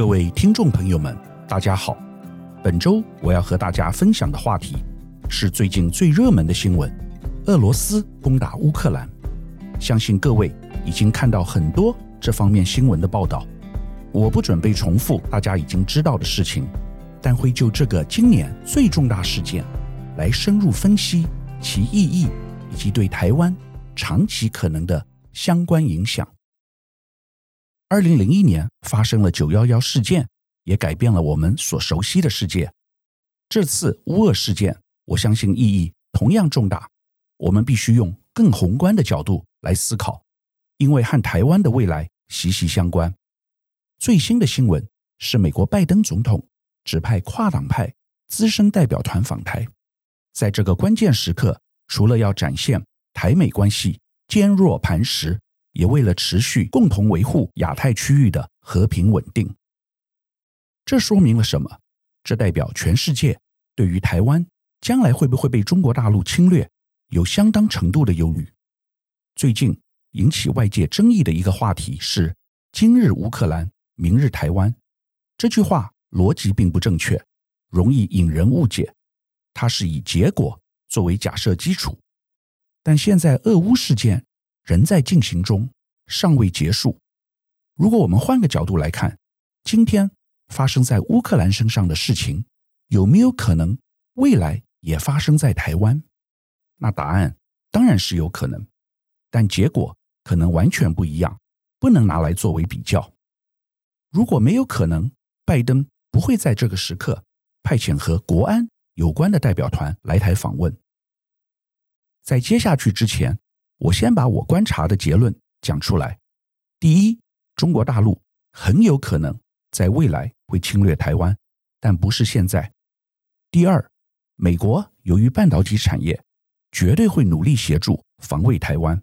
各位听众朋友们，大家好。本周我要和大家分享的话题是最近最热门的新闻：俄罗斯攻打乌克兰。相信各位已经看到很多这方面新闻的报道，我不准备重复大家已经知道的事情，但会就这个今年最重大事件来深入分析其意义以及对台湾长期可能的相关影响。二零零一年发生了九幺幺事件，也改变了我们所熟悉的世界。这次乌俄事件，我相信意义同样重大。我们必须用更宏观的角度来思考，因为和台湾的未来息息相关。最新的新闻是，美国拜登总统指派跨党派资深代表团访台，在这个关键时刻，除了要展现台美关系坚若磐石。也为了持续共同维护亚太区域的和平稳定，这说明了什么？这代表全世界对于台湾将来会不会被中国大陆侵略有相当程度的忧虑。最近引起外界争议的一个话题是“今日乌克兰，明日台湾”。这句话逻辑并不正确，容易引人误解。它是以结果作为假设基础，但现在俄乌事件。仍在进行中，尚未结束。如果我们换个角度来看，今天发生在乌克兰身上的事情，有没有可能未来也发生在台湾？那答案当然是有可能，但结果可能完全不一样，不能拿来作为比较。如果没有可能，拜登不会在这个时刻派遣和国安有关的代表团来台访问。在接下去之前，我先把我观察的结论讲出来。第一，中国大陆很有可能在未来会侵略台湾，但不是现在。第二，美国由于半导体产业，绝对会努力协助防卫台湾。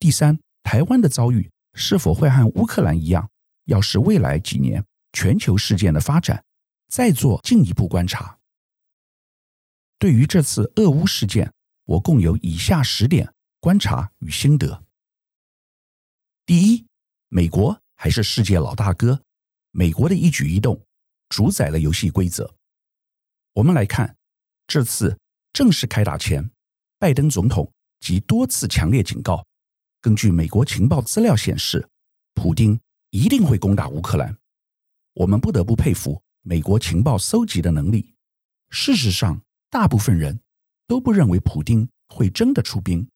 第三，台湾的遭遇是否会和乌克兰一样，要是未来几年全球事件的发展，再做进一步观察。对于这次俄乌事件，我共有以下十点。观察与心得。第一，美国还是世界老大哥，美国的一举一动主宰了游戏规则。我们来看，这次正式开打前，拜登总统即多次强烈警告，根据美国情报资料显示，普丁一定会攻打乌克兰。我们不得不佩服美国情报搜集的能力。事实上，大部分人都不认为普丁会真的出兵。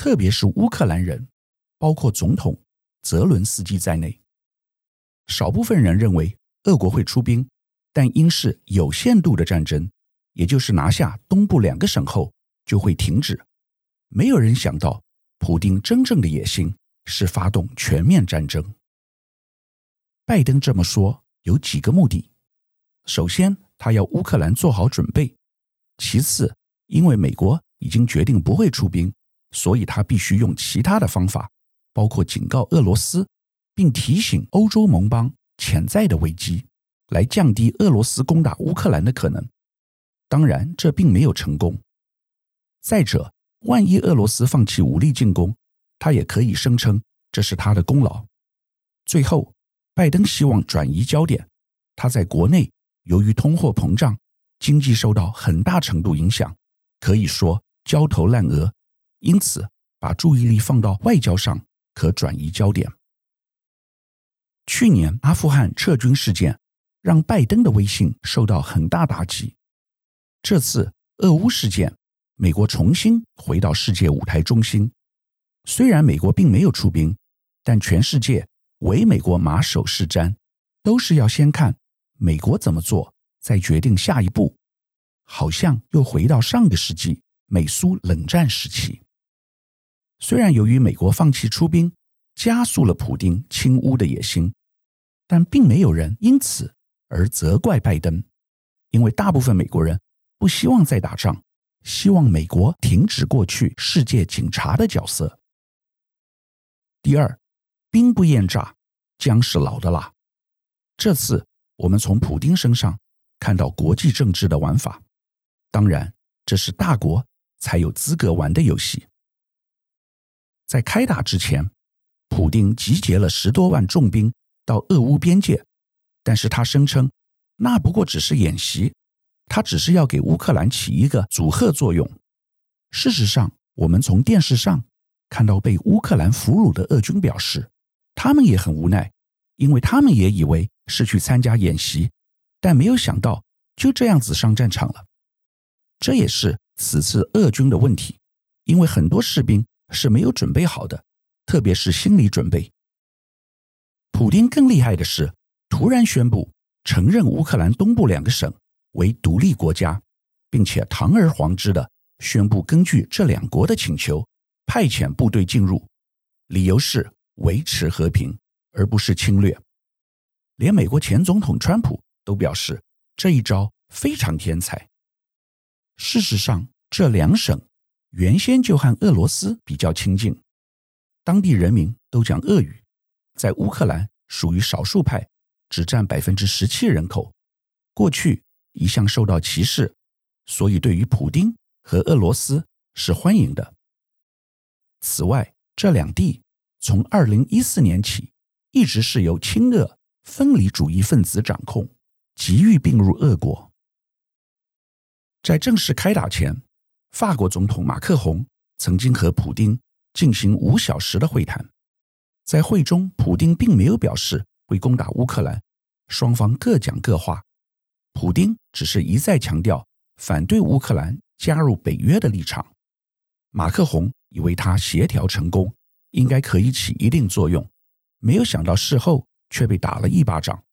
特别是乌克兰人，包括总统泽伦斯基在内，少部分人认为俄国会出兵，但应是有限度的战争，也就是拿下东部两个省后就会停止。没有人想到，普丁真正的野心是发动全面战争。拜登这么说有几个目的：首先，他要乌克兰做好准备；其次，因为美国已经决定不会出兵。所以他必须用其他的方法，包括警告俄罗斯，并提醒欧洲盟邦潜在的危机，来降低俄罗斯攻打乌克兰的可能。当然，这并没有成功。再者，万一俄罗斯放弃武力进攻，他也可以声称这是他的功劳。最后，拜登希望转移焦点，他在国内由于通货膨胀，经济受到很大程度影响，可以说焦头烂额。因此，把注意力放到外交上，可转移焦点。去年阿富汗撤军事件让拜登的威信受到很大打击。这次俄乌事件，美国重新回到世界舞台中心。虽然美国并没有出兵，但全世界唯美国马首是瞻，都是要先看美国怎么做，再决定下一步。好像又回到上个世纪美苏冷战时期。虽然由于美国放弃出兵，加速了普丁侵乌的野心，但并没有人因此而责怪拜登，因为大部分美国人不希望再打仗，希望美国停止过去世界警察的角色。第二，兵不厌诈，姜是老的辣。这次我们从普丁身上看到国际政治的玩法，当然这是大国才有资格玩的游戏。在开打之前，普丁集结了十多万重兵到俄乌边界，但是他声称那不过只是演习，他只是要给乌克兰起一个阻吓作用。事实上，我们从电视上看到被乌克兰俘虏的俄军表示，他们也很无奈，因为他们也以为是去参加演习，但没有想到就这样子上战场了。这也是此次俄军的问题，因为很多士兵是没有准备好的，特别是心理准备。普丁更厉害的是，突然宣布承认乌克兰东部两个省为独立国家，并且堂而皇之的宣布根据这两国的请求派遣部队进入，理由是维持和平，而不是侵略。连美国前总统川普都表示这一招非常天才。事实上，这两省原先就和俄罗斯比较亲近，当地人民都讲俄语，在乌克兰属于少数派，只占百分之十七人口，过去一向受到歧视，所以对于普丁和俄罗斯是欢迎的。此外，这两地从二零一四年起一直是由亲俄分离主义分子掌控，急于并入俄国。在正式开打前，法国总统马克宏曾经和普丁进行五小时的会谈。在会中，普丁并没有表示会攻打乌克兰，双方各讲各话。普丁只是一再强调反对乌克兰加入北约的立场。马克宏以为他协调成功，应该可以起一定作用，没有想到事后却被打了一巴掌，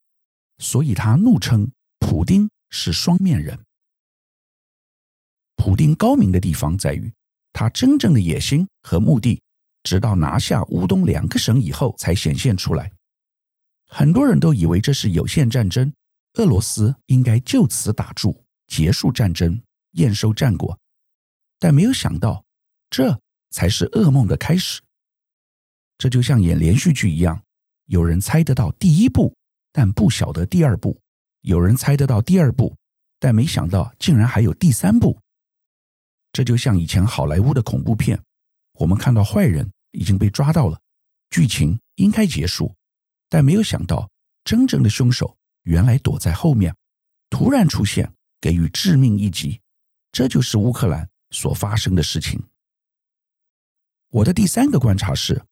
所以他怒称普丁是双面人。普丁高明的地方在于，他真正的野心和目的，直到拿下乌东两个省以后才显现出来。很多人都以为这是有限战争，俄罗斯应该就此打住，结束战争，验收战果。但没有想到，这才是噩梦的开始。这就像演连续剧一样，有人猜得到第一部，但不晓得第二部；有人猜得到第二部，但没想到竟然还有第三部。这就像以前好莱坞的恐怖片，我们看到坏人已经被抓到了，剧情应该结束，但没有想到真正的凶手原来躲在后面，突然出现，给予致命一击。这就是乌克兰所发生的事情。我的第三个观察是，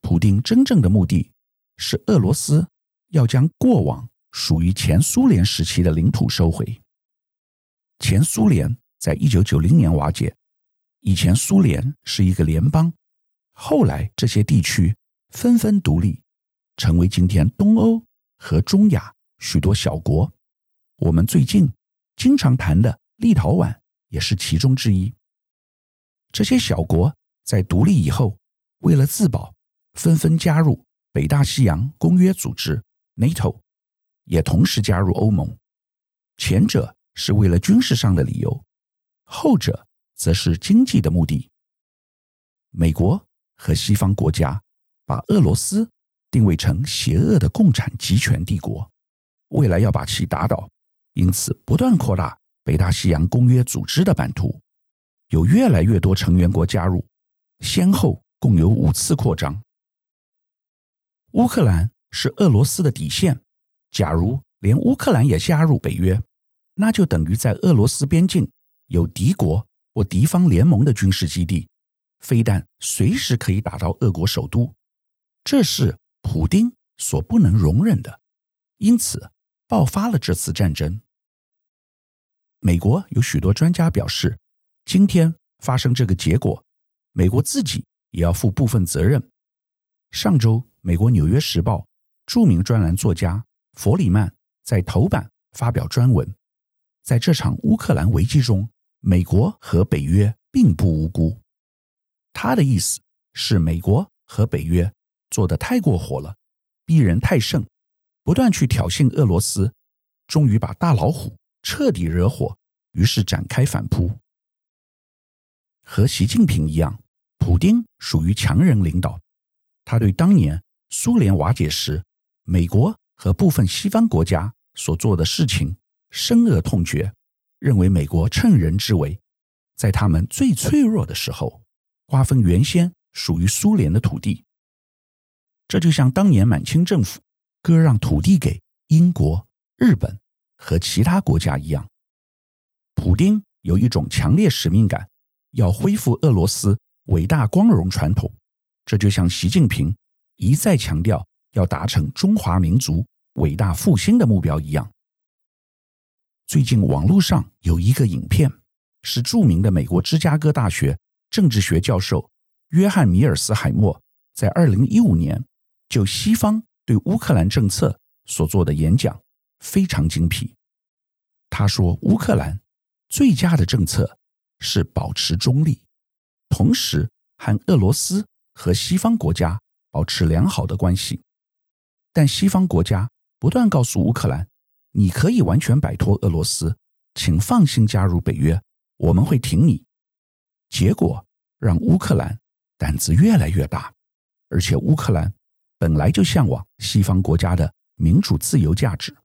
普丁真正的目的是俄罗斯要将过往属于前苏联时期的领土收回，前苏联。在一九九零年瓦解，以前苏联是一个联邦，后来这些地区纷纷独立，成为今天东欧和中亚许多小国。我们最近经常谈的立陶宛也是其中之一。这些小国在独立以后，为了自保，纷纷加入北大西洋公约组织 （NATO），也同时加入欧盟。前者是为了军事上的理由。后者则是经济的目的。美国和西方国家把俄罗斯定位成邪恶的共产极权帝国，未来要把其打倒，因此不断扩大北大西洋公约组织的版图，有越来越多成员国加入，先后共有五次扩张。乌克兰是俄罗斯的底线，假如连乌克兰也加入北约，那就等于在俄罗斯边境。有敌国或敌方联盟的军事基地，飞弹随时可以打到俄国首都，这是普丁所不能容忍的，因此爆发了这次战争。美国有许多专家表示，今天发生这个结果，美国自己也要负部分责任。上周，美国《纽约时报》著名专栏作家弗里曼在头版发表专文，在这场乌克兰危机中。美国和北约并不无辜，他的意思是美国和北约做得太过火了，逼人太甚，不断去挑衅俄罗斯，终于把大老虎彻底惹火，于是展开反扑。和习近平一样，普丁属于强人领导，他对当年苏联瓦解时美国和部分西方国家所做的事情深恶痛绝。认为美国趁人之危，在他们最脆弱的时候，瓜分原先属于苏联的土地。这就像当年满清政府割让土地给英国、日本和其他国家一样，普丁有一种强烈使命感，要恢复俄罗斯伟大光荣传统。这就像习近平一再强调要达成中华民族伟大复兴的目标一样。最近网络上有一个影片，是著名的美国芝加哥大学政治学教授约翰米尔斯海默在二零一五年就西方对乌克兰政策所做的演讲，非常精辟。他说，乌克兰最佳的政策是保持中立，同时和俄罗斯和西方国家保持良好的关系。但西方国家不断告诉乌克兰。你可以完全摆脱俄罗斯，请放心加入北约，我们会挺你。结果让乌克兰胆子越来越大，而且乌克兰本来就向往西方国家的民主自由价值。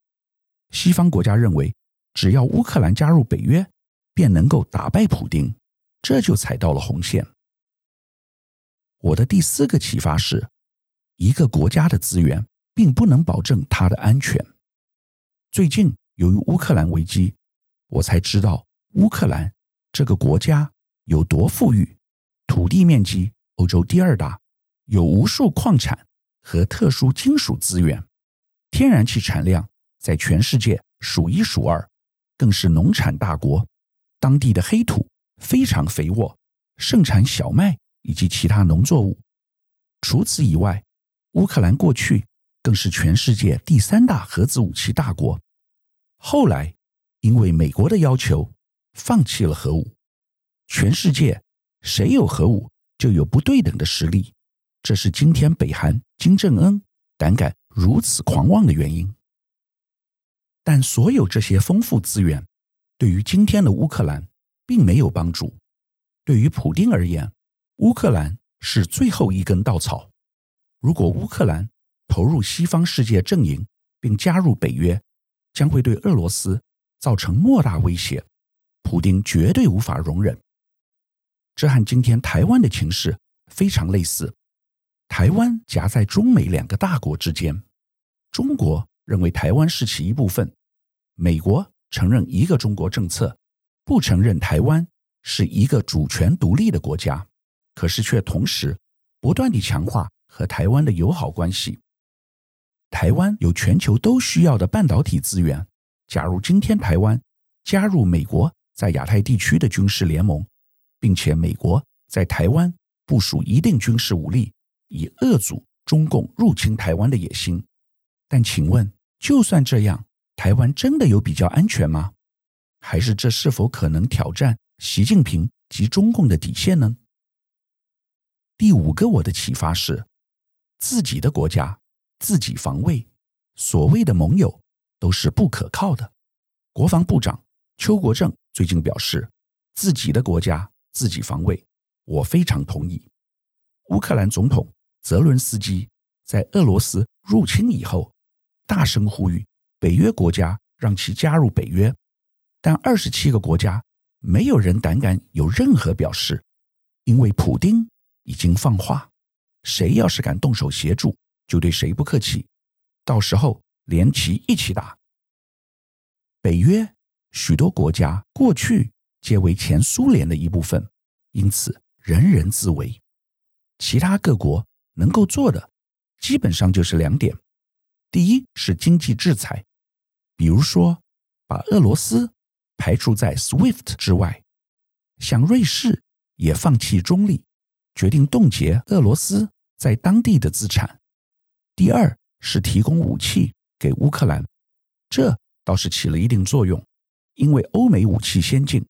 西方国家认为，只要乌克兰加入北约，便能够打败普丁，这就踩到了红线。我的第四个启发是，一个国家的资源并不能保证它的安全。最近由于乌克兰危机，我才知道乌克兰这个国家有多富裕，土地面积欧洲第二大，有无数矿产和特殊金属资源，天然气产量在全世界数一数二，更是农产大国。当地的黑土非常肥沃，盛产小麦以及其他农作物。除此以外，乌克兰过去更是全世界第三大核子武器大国。后来，因为美国的要求，放弃了核武。全世界谁有核武，就有不对等的实力。这是今天北韩金正恩胆敢如此狂妄的原因。但所有这些丰富资源，对于今天的乌克兰并没有帮助。对于普丁而言，乌克兰是最后一根稻草。如果乌克兰投入西方世界阵营，并加入北约，将会对俄罗斯造成莫大威胁，普丁绝对无法容忍。这和今天台湾的情势非常类似。台湾夹在中美两个大国之间，中国认为台湾是其一部分，美国承认一个中国政策，不承认台湾是一个主权独立的国家，可是却同时不断地强化和台湾的友好关系。台湾有全球都需要的半导体资源。假如今天台湾加入美国在亚太地区的军事联盟，并且美国在台湾部署一定军事武力，以遏阻中共入侵台湾的野心，但请问，就算这样，台湾真的有比较安全吗？还是这是否可能挑战习近平及中共的底线呢？第五个我的启发是，自己的国家。自己防卫，所谓的盟友都是不可靠的。国防部长邱国正最近表示，自己的国家自己防卫，我非常同意。乌克兰总统泽伦斯基在俄罗斯入侵以后，大声呼吁北约国家让其加入北约，但二十七个国家没有人胆敢有任何表示，因为普丁已经放话，谁要是敢动手协助。就对谁不客气，到时候连旗一起打。北约许多国家过去皆为前苏联的一部分，因此人人自危。其他各国能够做的，基本上就是两点：第一是经济制裁，比如说把俄罗斯排除在 SWIFT 之外，像瑞士也放弃中立，决定冻结俄罗斯在当地的资产。第二是提供武器给乌克兰，这倒是起了一定作用，因为欧美武器先进，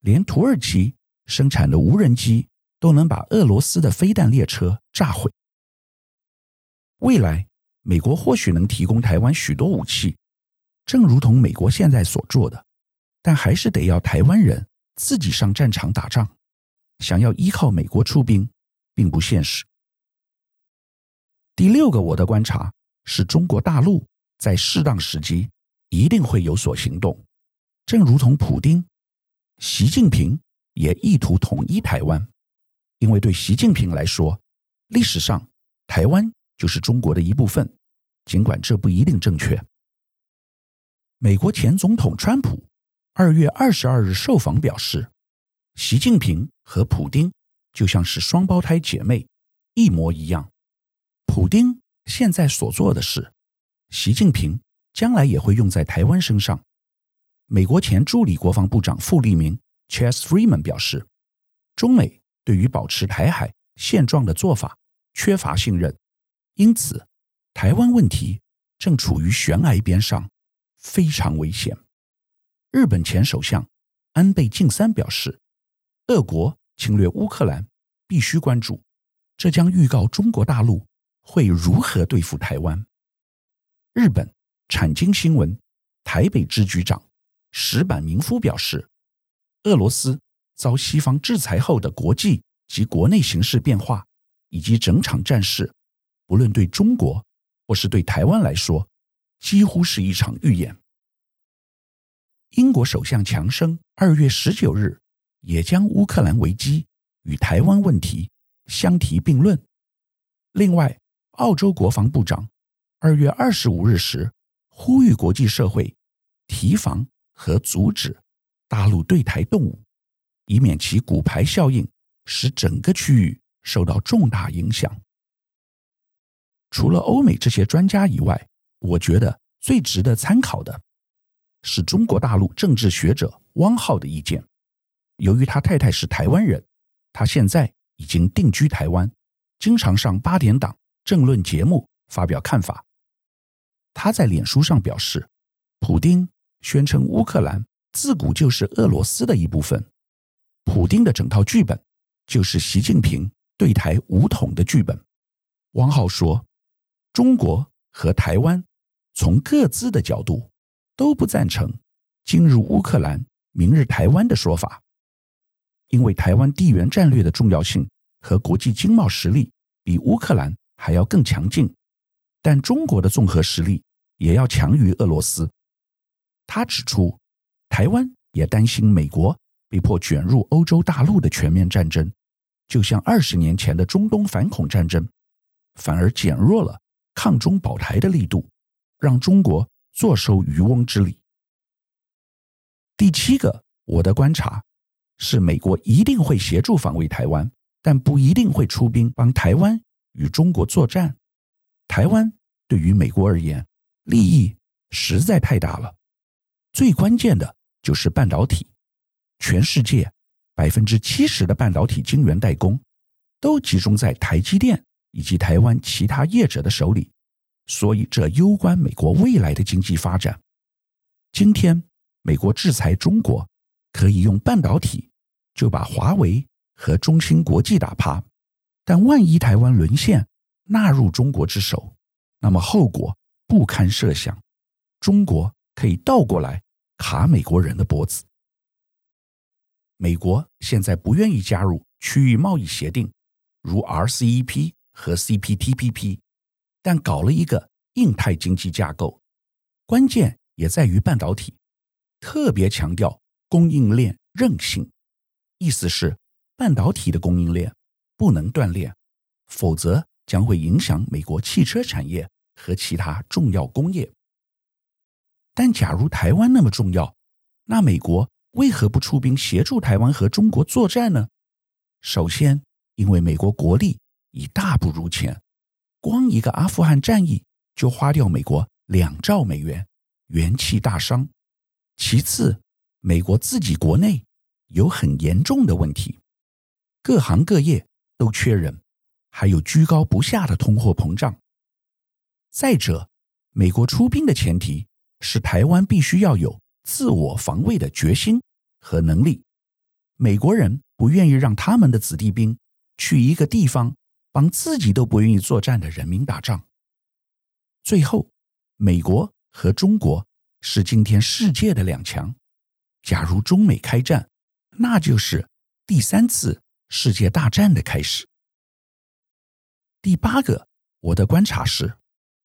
连土耳其生产的无人机都能把俄罗斯的飞弹列车炸毁。未来，美国或许能提供台湾许多武器，正如同美国现在所做的，但还是得要台湾人自己上战场打仗，想要依靠美国出兵，并不现实。第六个我的观察是中国大陆在适当时机一定会有所行动，正如同普丁、习近平也意图统一台湾，因为对习近平来说，历史上台湾就是中国的一部分，尽管这不一定正确。美国前总统川普二月二十二日受访表示，习近平和普丁就像是双胞胎姐妹，一模一样。普丁现在所做的事，习近平将来也会用在台湾身上。美国前助理国防部长傅立明 （Chas Freeman） 表示，中美对于保持台海现状的做法缺乏信任，因此台湾问题正处于悬崖边上，非常危险。日本前首相安倍晋三表示，俄国侵略乌克兰必须关注，这将预告中国大陆会如何对付台湾。日本产经新闻台北支局长。石坂明夫表示，俄罗斯遭西方制裁后的国际及国内形势变化，以及整场战事，不论对中国或是对台湾来说，几乎是一场预演。英国首相强生二月十九日也将乌克兰危机与台湾问题相提并论。另外，澳洲国防部长二月二十五日时呼吁国际社会提防。和阻止大陆对台动武，以免其骨牌效应使整个区域受到重大影响。除了欧美这些专家以外，我觉得最值得参考的是中国大陆政治学者汪浩的意见。由于他太太是台湾人，他现在已经定居台湾，经常上八点档政论节目发表看法。他在脸书上表示，普丁。宣称乌克兰自古就是俄罗斯的一部分，普丁的整套剧本就是习近平对台武统的剧本。汪浩说，中国和台湾从各自的角度都不赞成“今日乌克兰，明日台湾”的说法，因为台湾地缘战略的重要性和国际经贸实力比乌克兰还要更强劲，但中国的综合实力也要强于俄罗斯。他指出，台湾也担心美国被迫卷入欧洲大陆的全面战争，就像二十年前的中东反恐战争，反而减弱了抗中保台的力度，让中国坐收渔翁之利。第七个，我的观察是，美国一定会协助防卫台湾，但不一定会出兵帮台湾与中国作战。台湾对于美国而言，利益实在太大了。最关键的就是半导体，全世界百分之七十的半导体晶圆代工都集中在台积电以及台湾其他业者的手里，所以这攸关美国未来的经济发展。今天美国制裁中国，可以用半导体就把华为和中芯国际打趴，但万一台湾沦陷纳入中国之手，那么后果不堪设想。中国。可以倒过来卡美国人的脖子。美国现在不愿意加入区域贸易协定，如 RCEP 和 CPTPP，但搞了一个印太经济架构，关键也在于半导体，特别强调供应链韧性，意思是半导体的供应链不能断裂，否则将会影响美国汽车产业和其他重要工业。但假如台湾那么重要，那美国为何不出兵协助台湾和中国作战呢？首先，因为美国国力已大不如前，光一个阿富汗战役就花掉美国两兆美元，元气大伤。其次，美国自己国内有很严重的问题，各行各业都缺人，还有居高不下的通货膨胀。再者，美国出兵的前提。是台湾必须要有自我防卫的决心和能力。美国人不愿意让他们的子弟兵去一个地方帮自己都不愿意作战的人民打仗。最后，美国和中国是今天世界的两强。假如中美开战，那就是第三次世界大战的开始。第八个，我的观察是，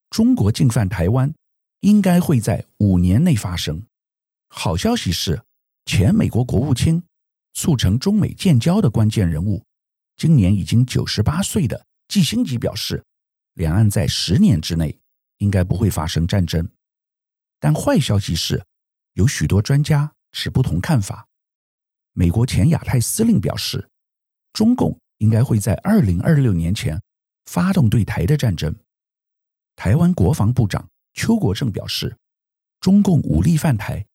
中国进犯台湾。应该会在五年内发生。好消息是，前美国国务卿、促成中美建交的关键人物，今年已经九十八岁的季辛吉表示，两岸在十年之内应该不会发生战争。但坏消息是，有许多专家持不同看法。美国前亚太司令表示，中共应该会在二零二六年前发动对台的战争。台湾国防部长邱国正表示，中共武力犯台，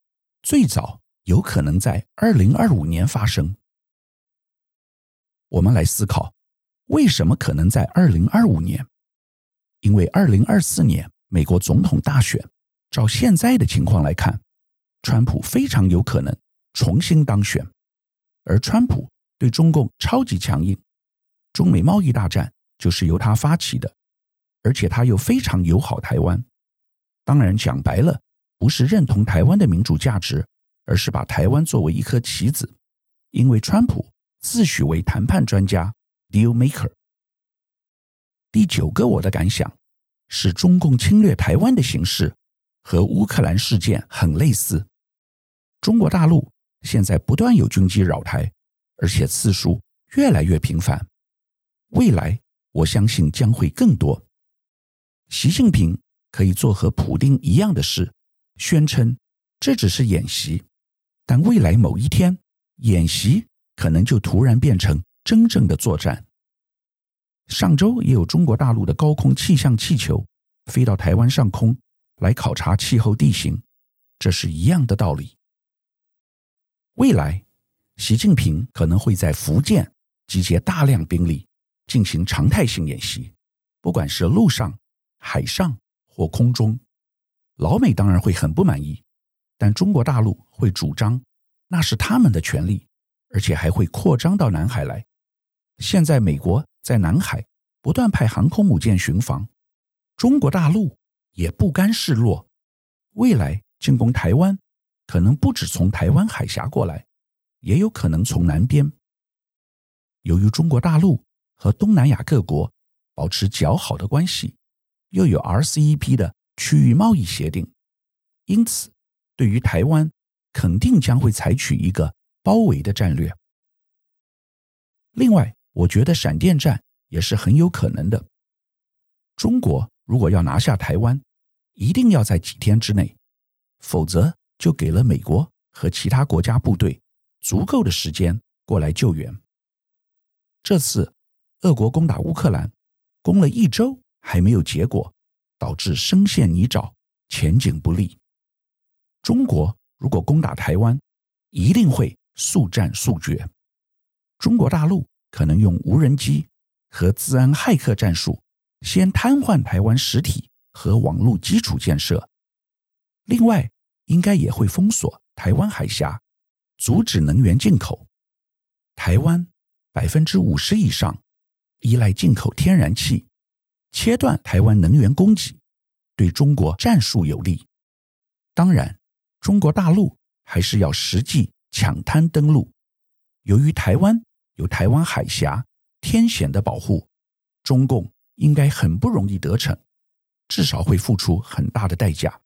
最早有可能在二零二五年发生。我们来思考，为什么可能在二零二五年？因为二零二四年美国总统大选，照现在的情况来看，川普非常有可能重新当选，而川普对中共超级强硬，中美贸易大战就是由他发起的。而且他又非常友好台湾，当然讲白了，不是认同台湾的民主价值，而是把台湾作为一颗棋子。因为川普自诩为谈判专家 （deal maker）。第九个我的感想是，中共侵略台湾的形式和乌克兰事件很类似。中国大陆现在不断有军机扰台，而且次数越来越频繁，未来我相信将会更多。习近平可以做和普丁一样的事，宣称这只是演习，但未来某一天，演习可能就突然变成真正的作战。上周也有中国大陆的高空气象气球飞到台湾上空来考察气候地形，这是一样的道理。未来，习近平可能会在福建集结大量兵力进行常态性演习，不管是陆上。海上或空中，老美当然会很不满意，但中国大陆会主张那是他们的权利，而且还会扩张到南海来。现在美国在南海不断派航空母舰巡防，中国大陆也不甘示弱，未来进攻台湾可能不止从台湾海峡过来，也有可能从南边。由于中国大陆和东南亚各国保持较好的关系。又有 RCEP 的区域贸易协定，因此对于台湾肯定将会采取一个包围的战略。另外，我觉得闪电战也是很有可能的。中国如果要拿下台湾，一定要在几天之内，否则就给了美国和其他国家部队足够的时间过来救援。这次俄国攻打乌克兰，攻了一周。还没有结果，导致深陷泥沼，前景不利。中国如果攻打台湾，一定会速战速决。中国大陆可能用无人机和资安骇客战术，先瘫痪台湾实体和网络基础建设。另外，应该也会封锁台湾海峡，阻止能源进口。台湾百分之五十以上依赖进口天然气。切断台湾能源供给，对中国战术有利。当然，中国大陆还是要实际抢滩登陆。由于台湾有台湾海峡天险的保护，中共应该很不容易得逞，至少会付出很大的代价。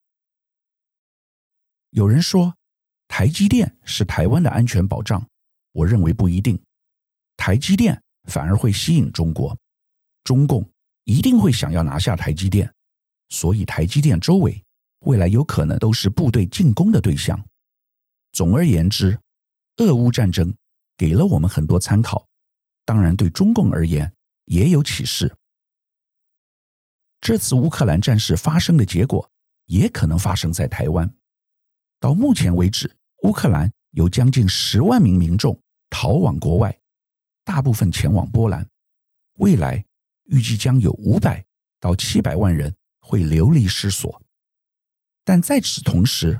有人说，台积电是台湾的安全保障，我认为不一定。台积电反而会吸引中国，中共。一定会想要拿下台积电，所以台积电周围未来有可能都是部队进攻的对象。总而言之，俄乌战争给了我们很多参考，当然对中共而言也有启示。这次乌克兰战事发生的结果也可能发生在台湾。到目前为止，乌克兰有将近十万名民众逃往国外，大部分前往波兰。未来。预计将有五百到七百万人会流离失所，但在此同时，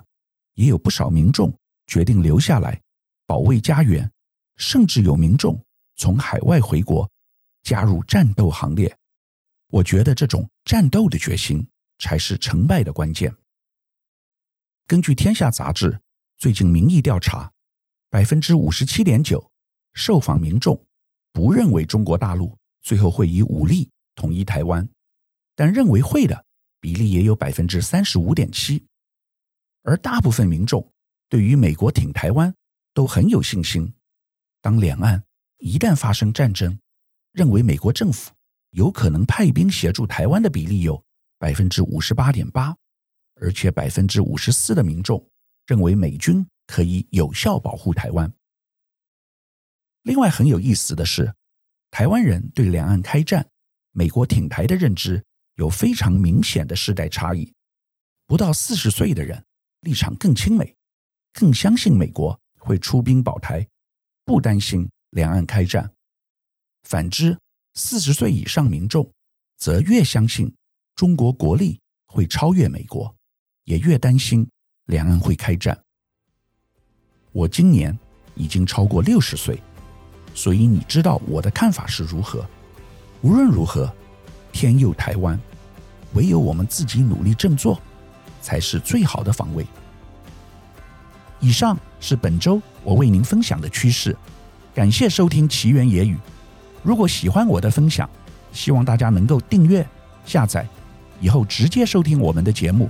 也有不少民众决定留下来保卫家园，甚至有民众从海外回国加入战斗行列。我觉得这种战斗的决心才是成败的关键。根据《天下》杂志最近民意调查，百分之五十七点九受访民众不认为中国大陆。最后会以武力统一台湾，但认为会的比例也有百分之三十五点七，而大部分民众对于美国挺台湾都很有信心。当两岸一旦发生战争，认为美国政府有可能派兵协助台湾的比例有百分之五十八点八，而且百分之五十四的民众认为美军可以有效保护台湾。另外很有意思的是，台湾人对两岸开战、美国挺台的认知有非常明显的世代差异。不到四十岁的人立场更亲美，更相信美国会出兵保台，不担心两岸开战。反之，四十岁以上民众则越相信中国国力会超越美国，也越担心两岸会开战。我今年已经超过六十岁，所以你知道我的看法是如何。无论如何，天佑台湾，唯有我们自己努力振作，才是最好的防卫。以上是本周我为您分享的趋势，感谢收听奇缘野语。如果喜欢我的分享，希望大家能够订阅、下载，以后直接收听我们的节目。